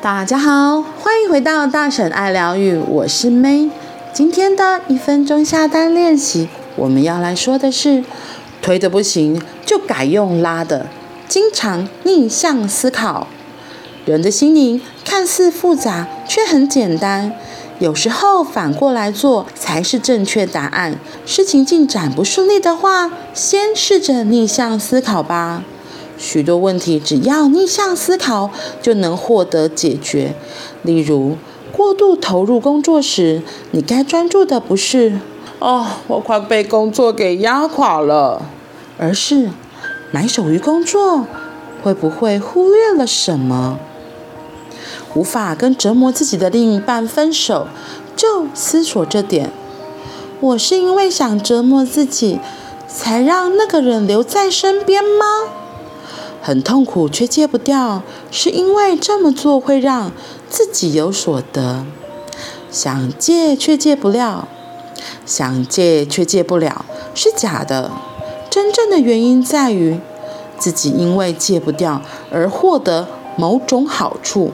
大家好，欢迎回到大婶爱疗愈，我是 May。今天的一分钟下单练习，我们要来说的是，推的不行就改用拉的，经常逆向思考。人的心灵看似复杂，却很简单。有时候反过来做才是正确答案。事情进展不顺利的话，先试着逆向思考吧。许多问题只要逆向思考就能获得解决。例如，过度投入工作时，你该专注的不是“哦，我快被工作给压垮了”，而是埋首于工作，会不会忽略了什么？无法跟折磨自己的另一半分手，就思索这点：我是因为想折磨自己，才让那个人留在身边吗？很痛苦却戒不掉，是因为这么做会让自己有所得。想戒却戒不了，想戒却戒不了，是假的。真正的原因在于自己因为戒不掉而获得某种好处。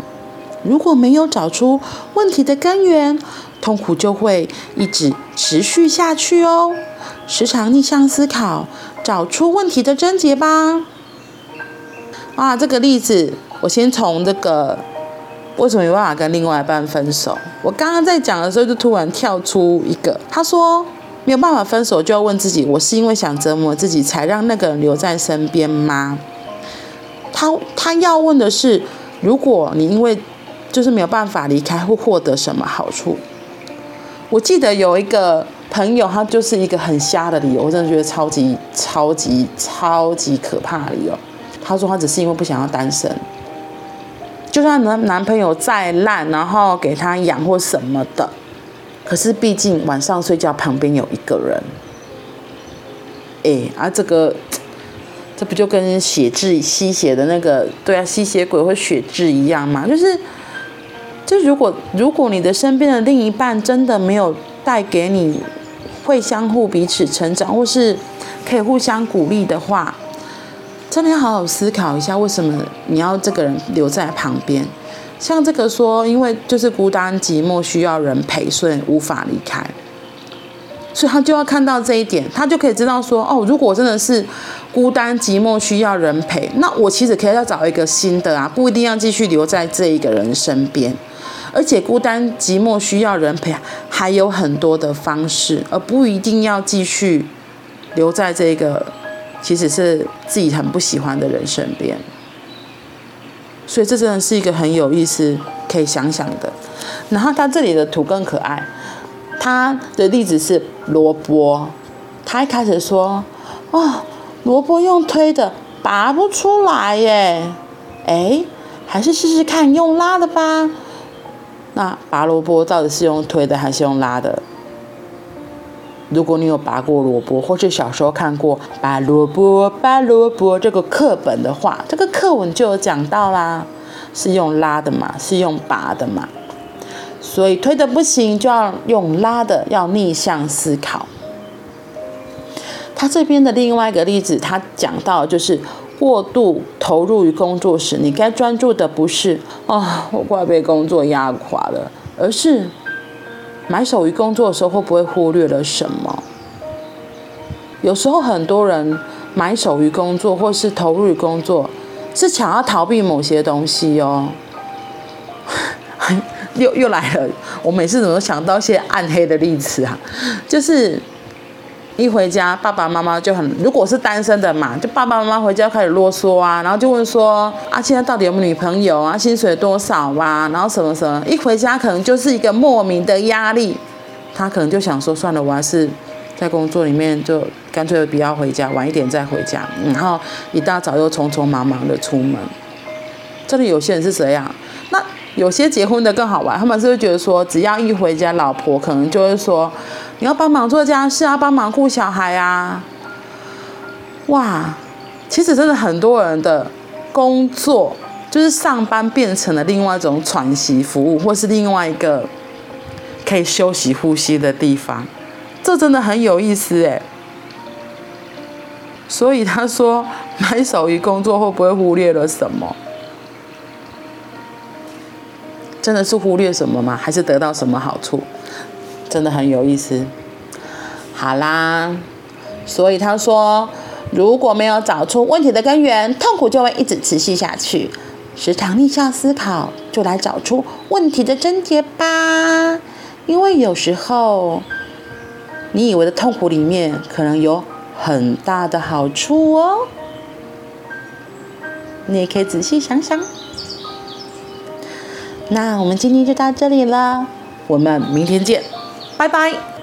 如果没有找出问题的根源，痛苦就会一直持续下去哦。时常逆向思考，找出问题的症结吧。啊，这个例子，我先从这个为什么没办法跟另外一半分手？我刚刚在讲的时候，就突然跳出一个，他说没有办法分手，就要问自己：我是因为想折磨自己，才让那个人留在身边吗？他他要问的是，如果你因为就是没有办法离开，会获得什么好处？我记得有一个朋友，他就是一个很瞎的理由，我真的觉得超级超级超级可怕的理由。她说：“她只是因为不想要单身，就算男男朋友再烂，然后给她养或什么的，可是毕竟晚上睡觉旁边有一个人。哎，啊，这个这不就跟血滞吸血的那个对啊，吸血鬼或血滞一样吗？就是，就如果如果你的身边的另一半真的没有带给你会相互彼此成长，或是可以互相鼓励的话。”真的要好好思考一下，为什么你要这个人留在旁边？像这个说，因为就是孤单寂寞，需要人陪，所以无法离开。所以他就要看到这一点，他就可以知道说，哦，如果真的是孤单寂寞需要人陪，那我其实可以要找一个新的啊，不一定要继续留在这一个人身边。而且孤单寂寞需要人陪，还有很多的方式，而不一定要继续留在这个。其实是自己很不喜欢的人身边，所以这真的是一个很有意思可以想想的。然后他这里的图更可爱，他的例子是萝卜，他一开始说：“哇，萝卜用推的拔不出来耶，哎，还是试试看用拉的吧。”那拔萝卜到底是用推的还是用拉的？如果你有拔过萝卜，或是小时候看过“拔萝卜，拔萝卜”这个课本的话，这个课文就有讲到啦，是用拉的嘛，是用拔的嘛，所以推的不行就要用拉的，要逆向思考。他这边的另外一个例子，他讲到就是过度投入于工作时，你该专注的不是“啊，我快被工作压垮了”，而是。埋首于工作的时候，会不会忽略了什么？有时候很多人埋首于工作，或是投入于工作，是想要逃避某些东西哦。又又来了，我每次怎么想到一些暗黑的例子啊？就是。一回家，爸爸妈妈就很，如果是单身的嘛，就爸爸妈妈回家开始啰嗦啊，然后就问说啊，现在到底有没有女朋友啊？薪水多少啊？然后什么什么，一回家可能就是一个莫名的压力，他可能就想说，算了，我还是在工作里面就干脆不要回家，晚一点再回家，然后一大早又匆匆忙忙的出门。这里有些人是这样，那有些结婚的更好玩，他们是会觉得说，只要一回家，老婆可能就会说。你要帮忙做家事啊，帮忙顾小孩啊。哇，其实真的很多人的工作就是上班变成了另外一种喘息服务，或是另外一个可以休息呼吸的地方。这真的很有意思哎。所以他说，买手于工作会不会忽略了什么？真的是忽略什么吗？还是得到什么好处？真的很有意思。好啦，所以他说，如果没有找出问题的根源，痛苦就会一直持续下去。时常逆向思考，就来找出问题的症结吧。因为有时候，你以为的痛苦里面，可能有很大的好处哦。你也可以仔细想想。那我们今天就到这里了，我们明天见，拜拜。